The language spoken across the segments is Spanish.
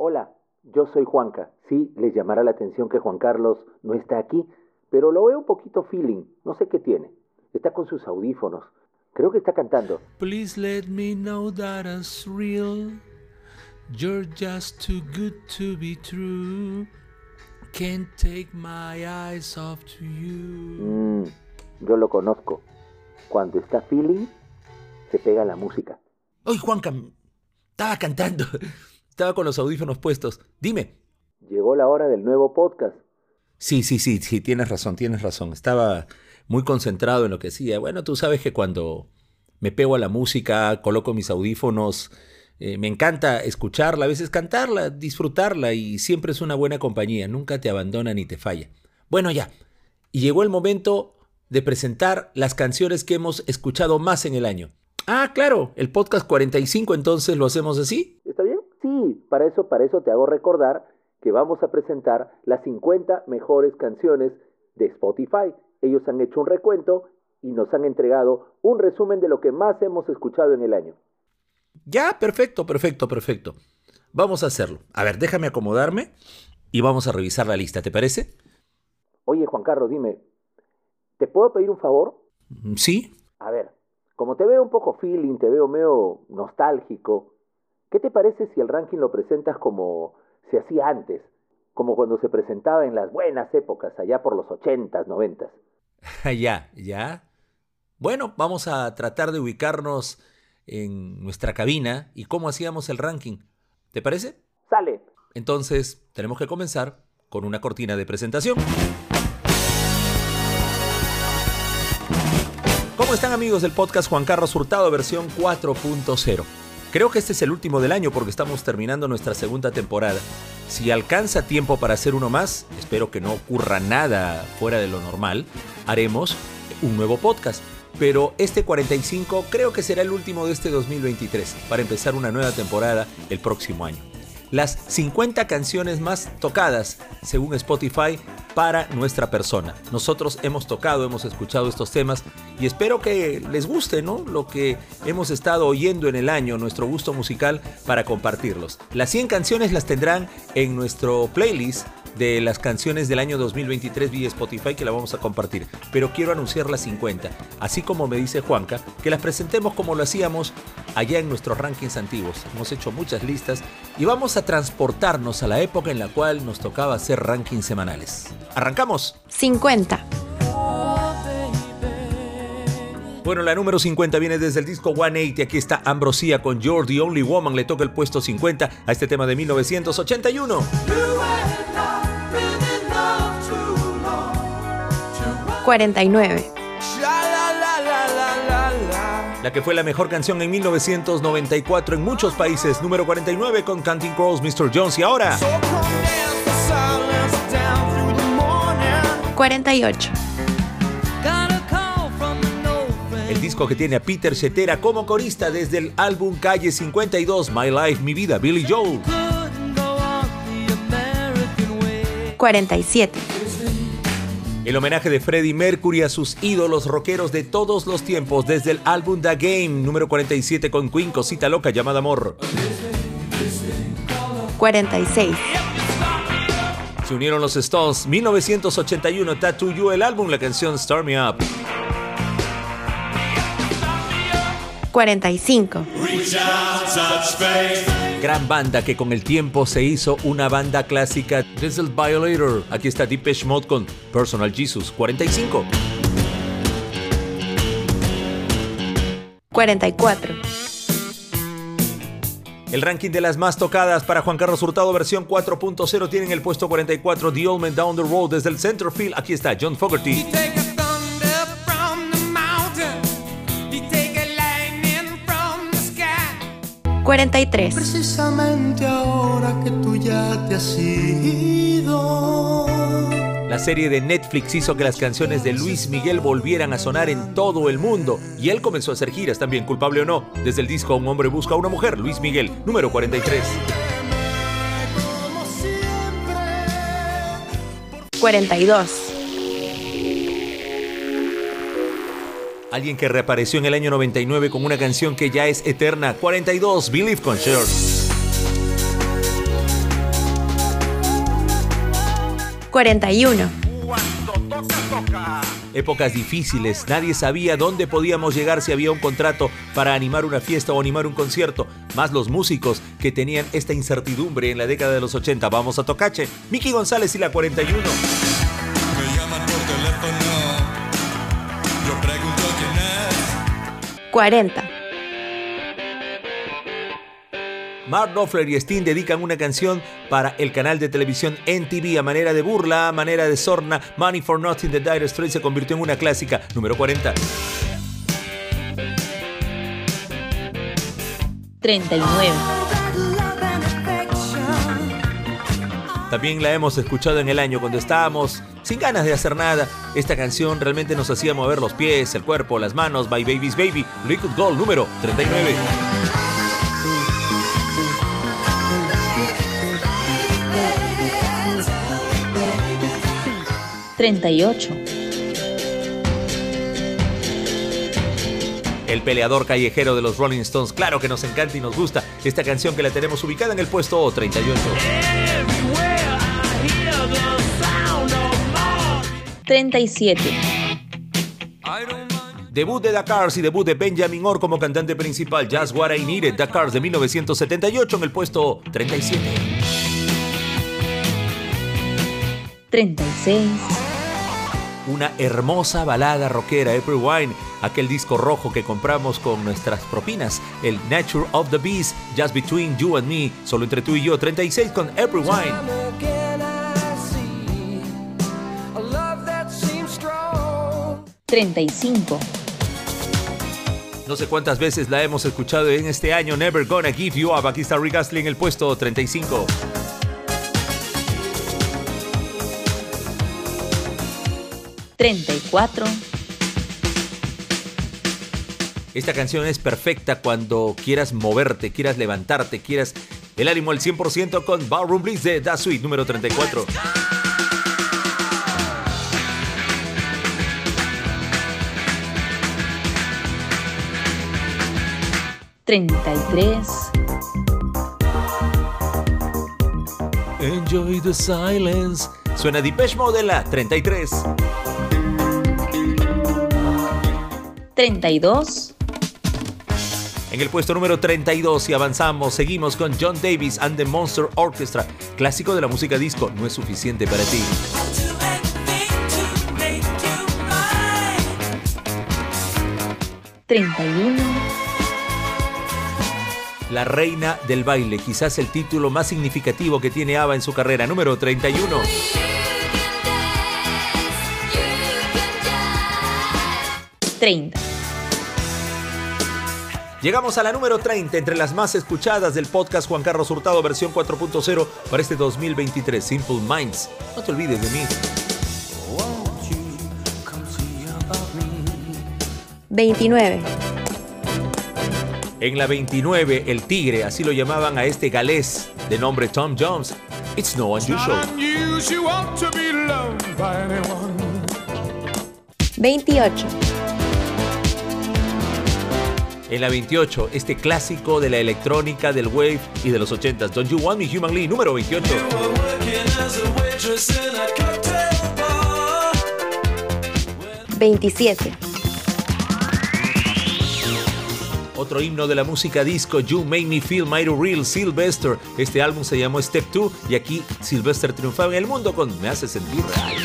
Hola, yo soy Juanca. Sí, les llamará la atención que Juan Carlos no está aquí, pero lo veo un poquito feeling. No sé qué tiene. Está con sus audífonos. Creo que está cantando. Please let me know that it's real. You're just too good to be true. Can't take my eyes off to you. Mm, yo lo conozco. Cuando está feeling, se pega la música. Oye, Juanca, estaba cantando. Estaba con los audífonos puestos. Dime. Llegó la hora del nuevo podcast. Sí, sí, sí, sí, tienes razón, tienes razón. Estaba muy concentrado en lo que hacía. Bueno, tú sabes que cuando me pego a la música, coloco mis audífonos, eh, me encanta escucharla, a veces cantarla, disfrutarla y siempre es una buena compañía, nunca te abandona ni te falla. Bueno, ya. Y llegó el momento de presentar las canciones que hemos escuchado más en el año. Ah, claro, el podcast 45 entonces lo hacemos así. Sí, para eso, para eso te hago recordar que vamos a presentar las 50 mejores canciones de Spotify. Ellos han hecho un recuento y nos han entregado un resumen de lo que más hemos escuchado en el año. Ya, perfecto, perfecto, perfecto. Vamos a hacerlo. A ver, déjame acomodarme y vamos a revisar la lista, ¿te parece? Oye, Juan Carlos, dime, ¿te puedo pedir un favor? Mm, Sí. A ver, como te veo un poco feeling, te veo medio nostálgico, ¿qué te parece si el ranking lo presentas como se hacía antes? Como cuando se presentaba en las buenas épocas, allá por los 80s, 90s. ya, ya. Bueno, vamos a tratar de ubicarnos en nuestra cabina y cómo hacíamos el ranking. ¿Te parece? Sale. Entonces, tenemos que comenzar con una cortina de presentación. ¿Cómo están amigos del podcast Juan Carlos Hurtado versión 4.0? Creo que este es el último del año porque estamos terminando nuestra segunda temporada. Si alcanza tiempo para hacer uno más, espero que no ocurra nada fuera de lo normal, haremos un nuevo podcast. Pero este 45 creo que será el último de este 2023 para empezar una nueva temporada el próximo año. Las 50 canciones más tocadas según Spotify para nuestra persona. Nosotros hemos tocado, hemos escuchado estos temas y espero que les guste, ¿no? Lo que hemos estado oyendo en el año, nuestro gusto musical para compartirlos. Las 100 canciones las tendrán en nuestro playlist de las canciones del año 2023 vía Spotify que la vamos a compartir. Pero quiero anunciar las 50, así como me dice Juanca, que las presentemos como lo hacíamos allá en nuestros rankings antiguos. Hemos hecho muchas listas y vamos a transportarnos a la época en la cual nos tocaba hacer rankings semanales. ¡Arrancamos! 50, Bueno, la número 50 viene desde el disco 180. Aquí está Ambrosía con You're the Only Woman. Le toca el puesto 50 a este tema de 1981. 49, La que fue la mejor canción en 1994 en muchos países. Número 49 con Counting Crows, Mr. Jones. Y ahora, 48, el disco que tiene a Peter Cetera como corista desde el álbum Calle 52, My Life, Mi Vida, Billy Joel. 47, El homenaje de Freddie Mercury a sus ídolos rockeros de todos los tiempos desde el álbum The Game, número 47 con Queen, Cosita Loca llamada Amor. 46, Se unieron los Stones, 1981, Tattoo You, el álbum, la canción Start Me Up. 45, Gran banda que con el tiempo se hizo una banda clásica. This is Violator. Aquí está Deepesh Mode con Personal Jesus, 45. 44, El ranking de las más tocadas para Juan Carlos Hurtado versión 4.0 tienen el puesto 44 The Old Man Down the Road desde el Centerfield. Aquí está John Fogerty. 43, Precisamente ahora que tú ya te has ido. La serie de Netflix hizo que las canciones de Luis Miguel volvieran a sonar en todo el mundo y él comenzó a hacer giras también, culpable o no, desde el disco Un hombre busca a una mujer, Luis Miguel, número 43. Como siempre. 42, Alguien que reapareció en el año 99 con una canción que ya es eterna. 42, Believe Concert. ...41... Épocas difíciles, nadie sabía dónde podíamos llegar si había un contrato para animar una fiesta o animar un concierto, más los músicos que tenían esta incertidumbre en la década de los 80. Vamos a Tocache, Miki González y la 41. 40. Mark Knopfler y Steen dedican una canción para el canal de televisión NTV a manera de burla, a manera de sorna. Money for Nothing de Dire Straits se convirtió en una clásica. Número 40. 39, También la hemos escuchado en el año cuando estábamos sin ganas de hacer nada. Esta canción realmente nos hacía mover los pies, el cuerpo, las manos. By Baby's Baby, Liquid Gold número 39. 38, El peleador callejero de los Rolling Stones. Claro que nos encanta y nos gusta esta canción que la tenemos ubicada en el puesto 38. 37, Debut de The Cars y debut de Benjamin Orr como cantante principal. Just What I Needed, The Cars de 1978 en el puesto 37. 36, Una hermosa balada rockera, April Wine, aquel disco rojo que compramos con nuestras propinas. El Nature of the Beast, Just Between You and Me, solo entre tú y yo. 36 con April Wine. 35, No sé cuántas veces la hemos escuchado en este año. Never Gonna Give You Up. Aquí está Rick Astley en el puesto 35. 34, Esta canción es perfecta cuando quieras moverte, quieras levantarte, quieras el ánimo al 100% con Ballroom Blitz de Da Suite número 34. 33, Enjoy the silence. Suena Depeche Mode la 33. 32, En el puesto número 32 y avanzamos, seguimos con John Davis and the Monster Orchestra, clásico de la música disco, no es suficiente para ti. 31, La reina del baile, quizás el título más significativo que tiene ABBA en su carrera, número 31. 30, Llegamos a la número 30 entre las más escuchadas del podcast Juan Carlos Hurtado versión 4.0 para este 2023, Simple Minds. No te olvides de mí. 29. En la 29, el tigre, así lo llamaban a este galés de nombre Tom Jones. It's no unusual. Unusual to be loved by anyone. 28. En la 28, este clásico de la electrónica, del wave y de los 80s. Don't You Want Me, Human Lee, número 28. 27. Otro himno de la música disco, You Make Me Feel Mighty Real, Sylvester. Este álbum se llamó Step 2 y aquí Sylvester triunfaba en el mundo con Me hace sentir real.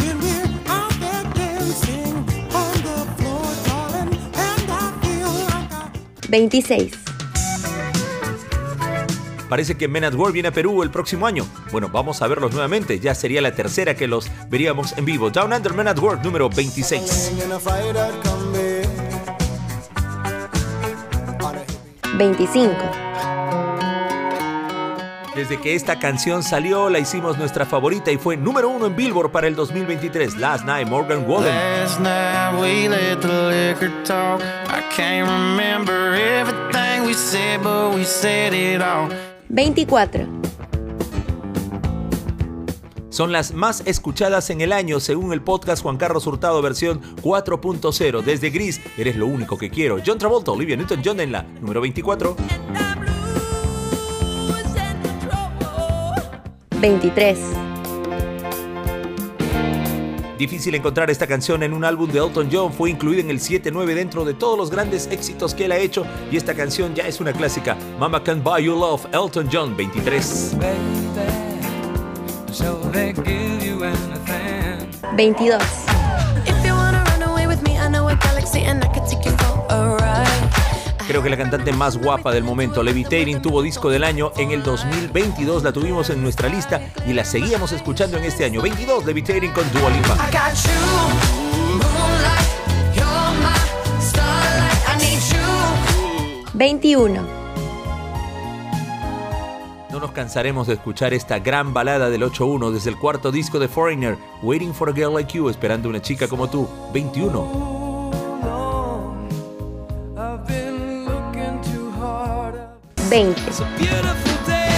When we're out there dancing on the floor, darling, and I feel like I 26. Parece que Men at Work viene a Perú el próximo año. Bueno, vamos a verlos nuevamente. Ya sería la tercera que los veríamos en vivo. Down Under Men at Work número 26. 25. Desde que esta canción salió, la hicimos nuestra favorita y fue número uno en Billboard para el 2023. Last Night, Morgan Wallen. Last night we let the liquor talk. I can't remember everything we said, but we said it all. 24 son las más escuchadas en el año según el podcast Juan Carlos Hurtado versión 4.0. Desde Gris, eres lo único que quiero. John Travolta, Olivia Newton-John en la número 24. 23. Difícil encontrar esta canción en un álbum de Elton John, fue incluida en el 7-9 dentro de todos los grandes éxitos que él ha hecho y esta canción ya es una clásica. Mama Can Buy You Love, Elton John 23. 20. 22, If you wanna run away with me, I know a galaxy and I could take you for a ride. Creo que la cantante más guapa del momento, Levitating, tuvo disco del año en el 2022, la tuvimos en nuestra lista y la seguíamos escuchando en este año. 22, Levitating con Dua Lipa. I got you, moonlight, you're my starlight. I need you. 21, No nos cansaremos de escuchar esta gran balada del 8-1 desde el cuarto disco de Foreigner, Waiting for a Girl Like You, esperando una chica como tú, 21. I've been looking too hard. 20, It's a beautiful day.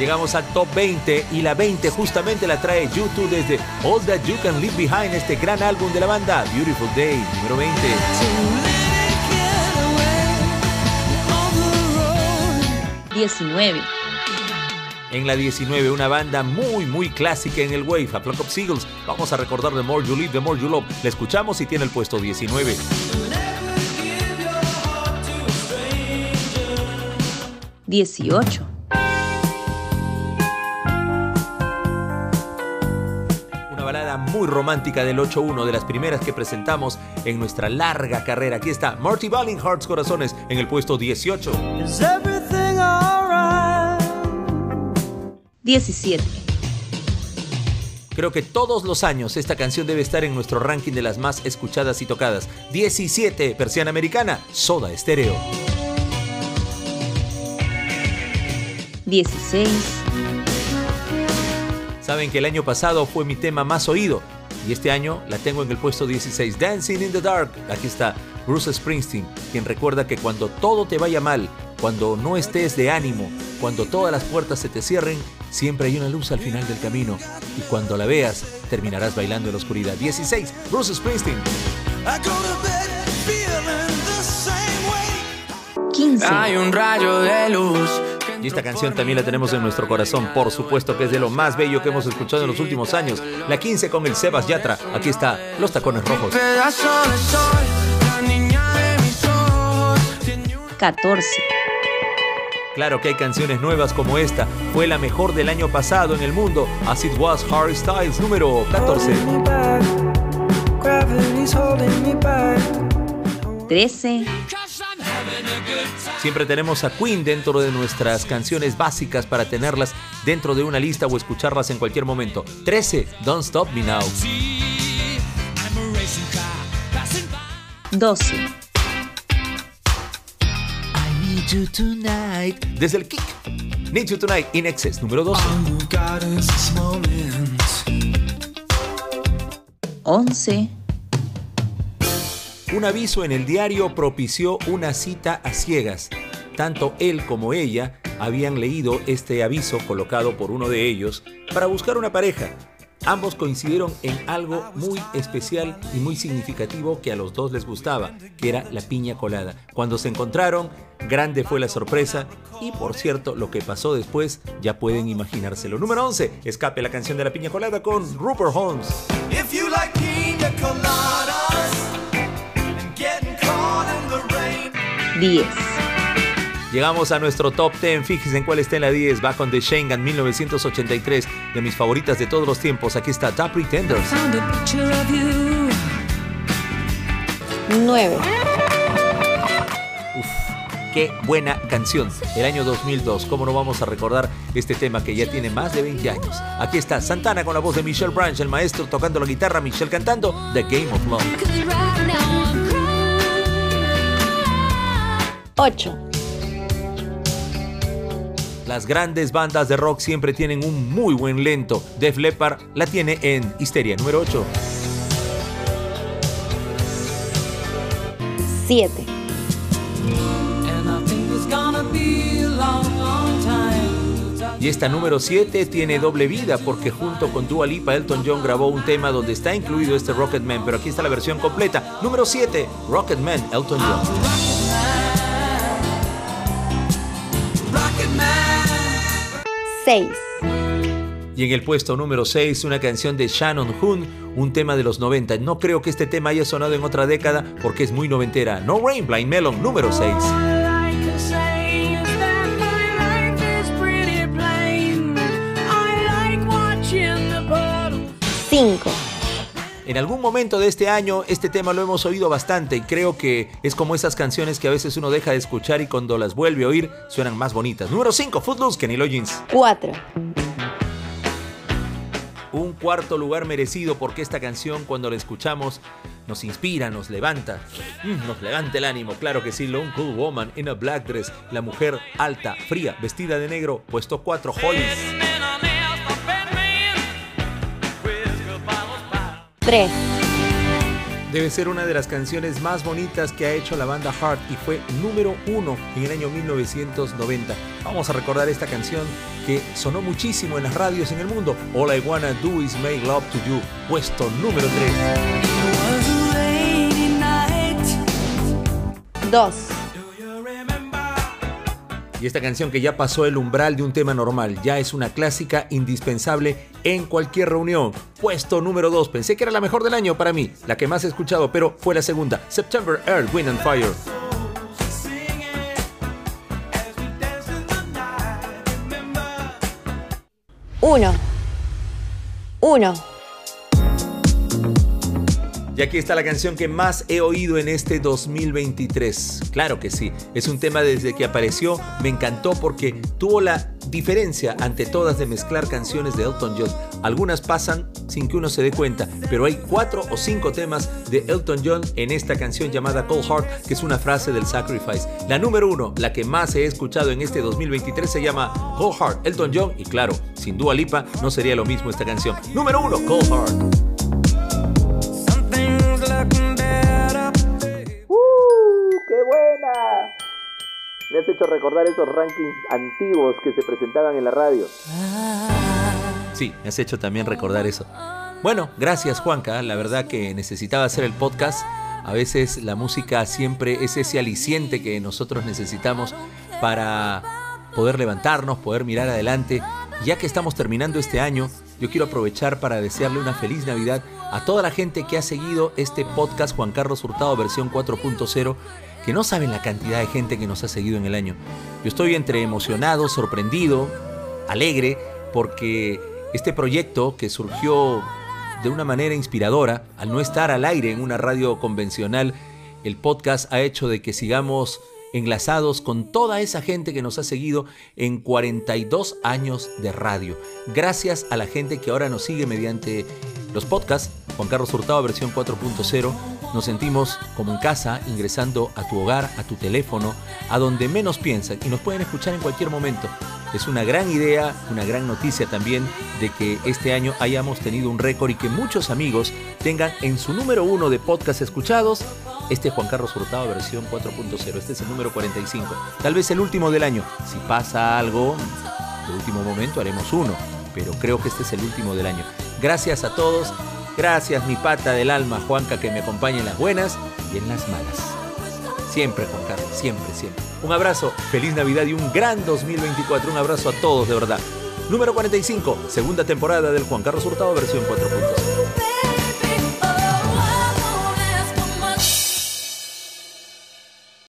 Llegamos al top 20 y la 20 justamente la trae YouTube desde All That You Can Leave Behind, este gran álbum de la banda, Beautiful Day, número 20. 19, En la 19, una banda muy, muy clásica en el Wave, a Flock of Seagulls. Vamos a recordar The More You Live, The More You Love. La escuchamos y tiene el puesto 19. 18, Una balada muy romántica del 8-1, de las primeras que presentamos en nuestra larga carrera. Aquí está Marty Balling, Hearts Corazones, en el puesto 18. 17, Creo que todos los años esta canción debe estar en nuestro ranking de las más escuchadas y tocadas. 17, Persiana Americana, Soda Estéreo. 16, Saben que el año pasado fue mi tema más oído y este año la tengo en el puesto 16, Dancing in the Dark. Aquí está Bruce Springsteen, quien recuerda que cuando todo te vaya mal, cuando no estés de ánimo, cuando todas las puertas se te cierren, siempre hay una luz al final del camino y cuando la veas terminarás bailando en la oscuridad. 16, Bruce Springsteen. I go to bed feeling the same way. 15, Hay un rayo de luz. Y esta canción también la tenemos en nuestro corazón, por supuesto que es de lo más bello que hemos escuchado en los últimos años. La 15 con el Sebas Yatra. Aquí está Los Tacones Rojos. Pedazo de sol, la niña de mis ojos. Tiene un 14, Claro que hay canciones nuevas como esta. Fue la mejor del año pasado en el mundo. As It Was Harry Styles número 14. Me back. Gravity's holding me back. 13, Siempre tenemos a Queen dentro de nuestras canciones básicas para tenerlas dentro de una lista o escucharlas en cualquier momento. 13. Don't Stop Me Now. 12, I Need You Tonight. Desde el kick. Need You Tonight in Excess número 12. God is this moment. 11, Un aviso en el diario propició una cita a ciegas. Tanto él como ella habían leído este aviso colocado por uno de ellos para buscar una pareja. Ambos coincidieron en algo muy especial y muy significativo que a los dos les gustaba, que era la piña colada. Cuando se encontraron, grande fue la sorpresa y por cierto, lo que pasó después ya pueden imaginárselo. Número 11, escape la canción de la piña colada con Rupert Holmes. If you like pina coladas and getting caught in the rain. 10, Llegamos a nuestro top 10. Fíjense en cuál está en la 10. Va con The Shengan 1983, de mis favoritas de todos los tiempos. Aquí está The Pretenders. Found a picture of you. 9, Uf, qué buena canción. El año 2002. ¿Cómo no vamos a recordar este tema que ya tiene más de 20 años? Aquí está Santana con la voz de Michelle Branch, el maestro tocando la guitarra, Michelle cantando The Game of Love. 8, Las grandes bandas de rock siempre tienen un muy buen lento. Def Leppard la tiene en Histeria número 8. 7, And I think it's gonna be a long, long time. Y esta número 7 tiene doble vida porque junto con Dua Lipa, Elton John grabó un tema donde está incluido este Rocketman, pero aquí está la versión completa. Número 7, Rocketman, Elton John. 6, Y en el puesto número 6, una canción de Shannon Hoon, un tema de los 90. No creo que este tema haya sonado en otra década porque es muy noventera. No Rain, Blind Melon, número 6. En algún momento de este año este tema lo hemos oído bastante y creo que es como esas canciones que a veces uno deja de escuchar y cuando las vuelve a oír suenan más bonitas. Número 5, Footloose, Kenny Loggins. 4, Un cuarto lugar merecido porque esta canción cuando la escuchamos nos inspira, nos levanta, Mm, nos levanta el ánimo, claro que sí, Lone Cool Woman in a Black Dress, la mujer alta, fría, vestida de negro, puesto 4, Hollis. 3, Debe ser una de las canciones más bonitas que ha hecho la banda Heart y fue número uno en el año 1990. Vamos a recordar esta canción que sonó muchísimo en las radios en el mundo. All I Wanna Do Is Make Love to You, puesto número 3. 2, Y esta canción que ya pasó el umbral de un tema normal, ya es una clásica indispensable en cualquier reunión. Puesto número 2, pensé que era la mejor del año para mí, la que más he escuchado, pero fue la segunda. September, Earth, Wind and Fire. 1, 1, Y aquí está la canción que más he oído en este 2023. Claro que sí, es un tema desde que apareció, me encantó porque tuvo la diferencia ante todas de mezclar canciones de Elton John. Algunas pasan sin que uno se dé cuenta, pero hay cuatro o cinco temas de Elton John en esta canción llamada Cold Heart, que es una frase del Sacrifice. La número uno, la que más he escuchado en este 2023, se llama Cold Heart, Elton John, y claro, sin Dua Lipa no sería lo mismo esta canción. Número uno, Cold Heart. Me has hecho recordar esos rankings antiguos que se presentaban en la radio. Sí, me has hecho también recordar eso. Bueno, gracias Juanca, la verdad que necesitaba hacer el podcast. A veces la música siempre es ese aliciente que nosotros necesitamos para poder levantarnos, poder mirar adelante. Ya que estamos terminando este año, yo quiero aprovechar para desearle una feliz Navidad a toda la gente que ha seguido este podcast Juan Carlos Hurtado versión 4.0, que no saben la cantidad de gente que nos ha seguido en el año. Yo estoy entre emocionado, sorprendido, alegre, porque este proyecto que surgió de una manera inspiradora, al no estar al aire en una radio convencional, el podcast ha hecho de que sigamos enlazados con toda esa gente que nos ha seguido en 42 años de radio. Gracias a la gente que ahora nos sigue mediante los podcasts, Juan Carlos Hurtado versión 4.0, nos sentimos como en casa, ingresando a tu hogar, a tu teléfono, a donde menos piensan y nos pueden escuchar en cualquier momento. Es una gran idea, una gran noticia también de que este año hayamos tenido un récord y que muchos amigos tengan en su número uno de podcast escuchados este Juan Carlos Hurtado versión 4.0. Este es el número 45. Tal vez el último del año. Si pasa algo, de último momento haremos uno. Pero creo que este es el último del año. Gracias a todos. Gracias mi pata del alma, Juanca, que me acompaña en las buenas y en las malas. Siempre, Juan Carlos, siempre, siempre. Un abrazo, feliz Navidad y un gran 2024. Un abrazo a todos, de verdad. Número 45, segunda temporada del Juan Carlos Hurtado versión 4.0.